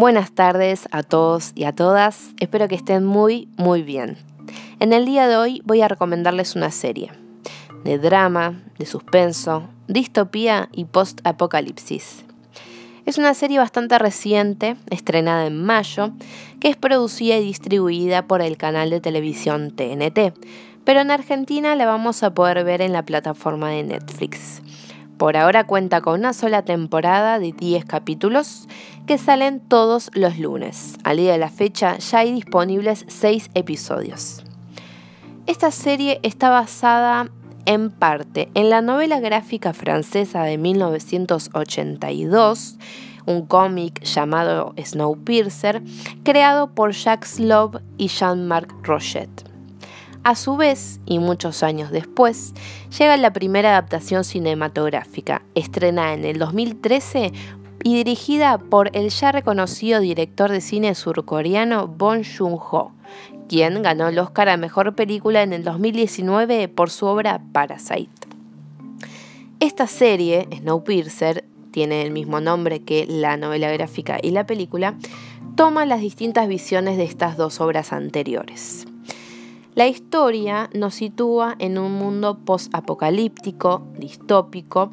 Buenas tardes a todos y a todas, espero que estén muy, muy bien. En el día de hoy voy a recomendarles una serie de drama, de suspenso, distopía y post-apocalipsis. Es una serie bastante reciente, estrenada en mayo, que es producida y distribuida por el canal de televisión TNT, pero en Argentina la vamos a poder ver en la plataforma de Netflix. Por ahora cuenta con una sola temporada de 10 capítulos que salen todos los lunes. Al día de la fecha ya hay disponibles 6 episodios. Esta serie está basada en parte en la novela gráfica francesa de 1982, un cómic llamado Snowpiercer, creado por Jacques Love y Jean-Marc Rochet. A su vez, y muchos años después, llega la primera adaptación cinematográfica, estrenada en el 2013 y dirigida por el ya reconocido director de cine surcoreano Bong Joon-ho, quien ganó el Oscar a Mejor Película en el 2019 por su obra Parasite. Esta serie, Snowpiercer, tiene el mismo nombre que la novela gráfica y la película, toma las distintas visiones de estas dos obras anteriores. La historia nos sitúa en un mundo post-apocalíptico, distópico,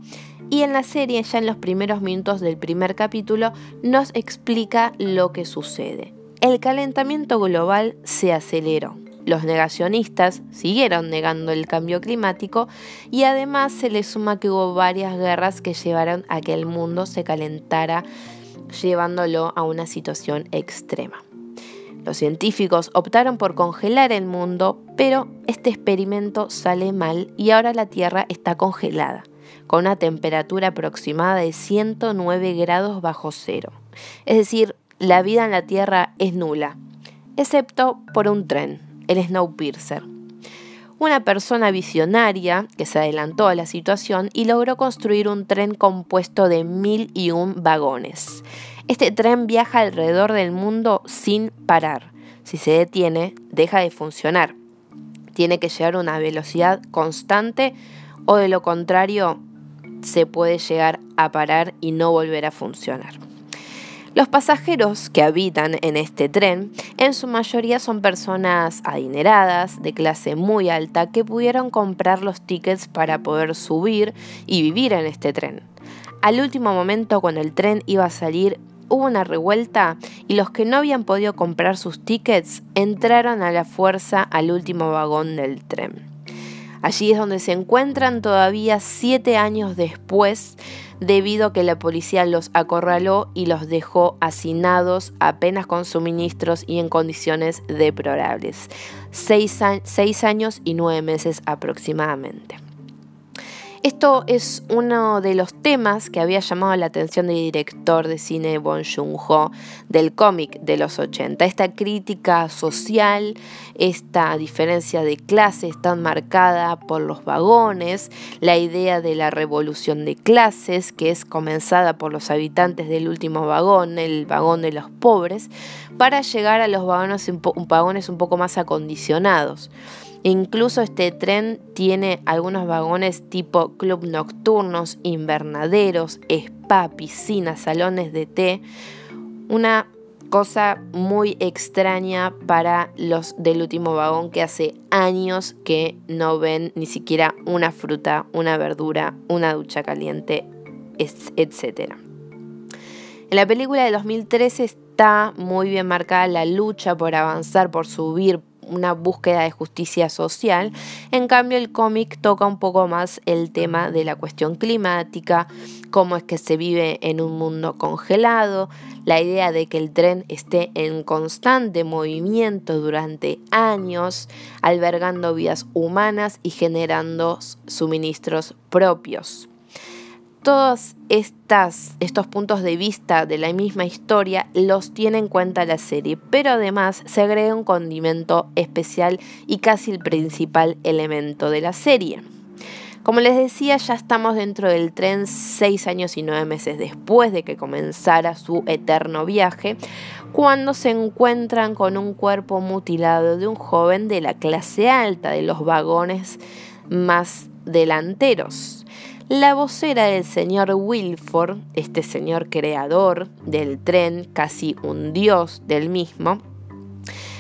y en la serie, ya en los primeros minutos del primer capítulo, nos explica lo que sucede el calentamiento global se aceleró. Los negacionistas siguieron negando el cambio climático y además se le suma que hubo varias guerras que llevaron a que el mundo se calentara, llevándolo a una situación extrema. Los científicos optaron por congelar el mundo, pero este experimento sale mal y ahora la Tierra está congelada, con una temperatura aproximada de 109 grados bajo cero. Es decir, la vida en la Tierra es nula, excepto por un tren, el Snowpiercer. Una persona visionaria que se adelantó a la situación y logró construir un tren compuesto de mil y un vagones. Este tren viaja alrededor del mundo sin parar. Si se detiene, deja de funcionar. Tiene que llegar a una velocidad constante o de lo contrario se puede llegar a parar y no volver a funcionar. Los pasajeros que habitan en este tren en su mayoría son personas adineradas, de clase muy alta, que pudieron comprar los tickets para poder subir y vivir en este tren. Al último momento, cuando el tren iba a salir, hubo una revuelta y los que no habían podido comprar sus tickets entraron a la fuerza al último vagón del tren. Allí es donde se encuentran todavía siete años después debido a que la policía los acorraló y los dejó hacinados apenas con suministros y en condiciones deplorables. Seis, seis años y nueve meses aproximadamente. Esto es uno de los temas que había llamado la atención del director de cine Bong Joon-ho del cómic de los 80. Esta crítica social, esta diferencia de clases tan marcada por los vagones, la idea de la revolución de clases que es comenzada por los habitantes del último vagón, el vagón de los pobres, para llegar a los vagones un poco más acondicionados. Incluso este tren tiene algunos vagones tipo club nocturnos, invernaderos, spa, piscinas, salones de té. Una cosa muy extraña para los del último vagón que hace años que no ven ni siquiera una fruta, una verdura, una ducha caliente, etc. En la película de 2013 está muy bien marcada la lucha por avanzar, por subir, una búsqueda de justicia social. En cambio, el cómic toca un poco más el tema de la cuestión climática, cómo es que se vive en un mundo congelado, la idea de que el tren esté en constante movimiento durante años, albergando vidas humanas y generando suministros propios todos estos puntos de vista de la misma historia los tiene en cuenta la serie, pero además se agrega un condimento especial y casi el principal elemento de la serie. Como les decía, ya estamos dentro del tren seis años y nueve meses después de que comenzara su eterno viaje, cuando se encuentran con un cuerpo mutilado de un joven de la clase alta, de los vagones más delanteros. La vocera del señor Wilford, este señor creador del tren, casi un dios del mismo,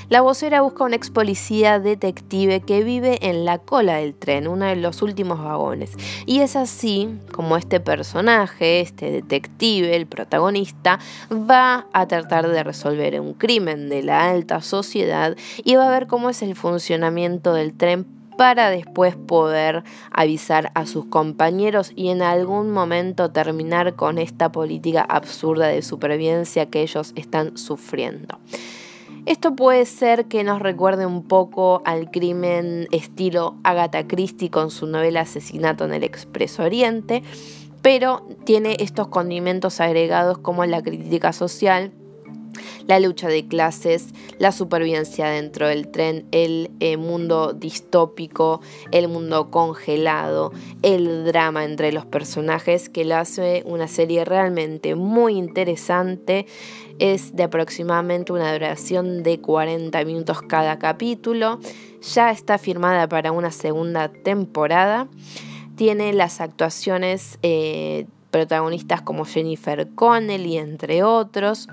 la vocera busca un ex policía detective que vive en la cola del tren, uno de los últimos vagones. Y es así como este personaje, este detective, el protagonista, va a tratar de resolver un crimen de la alta sociedad y va a ver cómo es el funcionamiento del tren para después poder avisar a sus compañeros y en algún momento terminar con esta política absurda de supervivencia que ellos están sufriendo. Esto puede ser que nos recuerde un poco al crimen estilo Agatha Christie con su novela Asesinato en el Expreso Oriente, pero tiene estos condimentos agregados como la crítica social, la lucha de clases, la supervivencia dentro del tren, el eh, mundo distópico, el mundo congelado, el drama entre los personajes que lo hace una serie realmente muy interesante es de aproximadamente una duración de 40 minutos cada capítulo. Ya está firmada para una segunda temporada. Tiene las actuaciones eh, protagonistas como Jennifer Connelly, entre otros.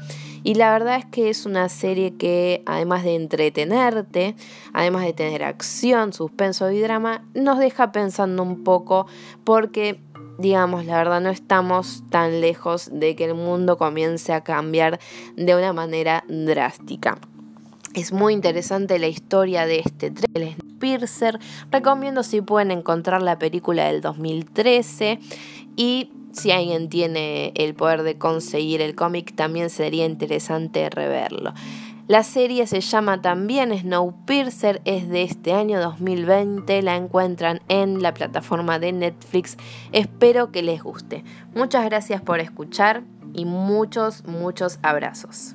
Y la verdad es que es una serie que, además de entretenerte, además de tener acción, suspenso y drama, nos deja pensando un poco porque digamos, la verdad no estamos tan lejos de que el mundo comience a cambiar de una manera drástica. Es muy interesante la historia de este tren, Piercer. Recomiendo si pueden encontrar la película del 2013 y si alguien tiene el poder de conseguir el cómic también sería interesante reverlo. La serie se llama también Snowpiercer, es de este año 2020, la encuentran en la plataforma de Netflix. Espero que les guste. Muchas gracias por escuchar y muchos, muchos abrazos.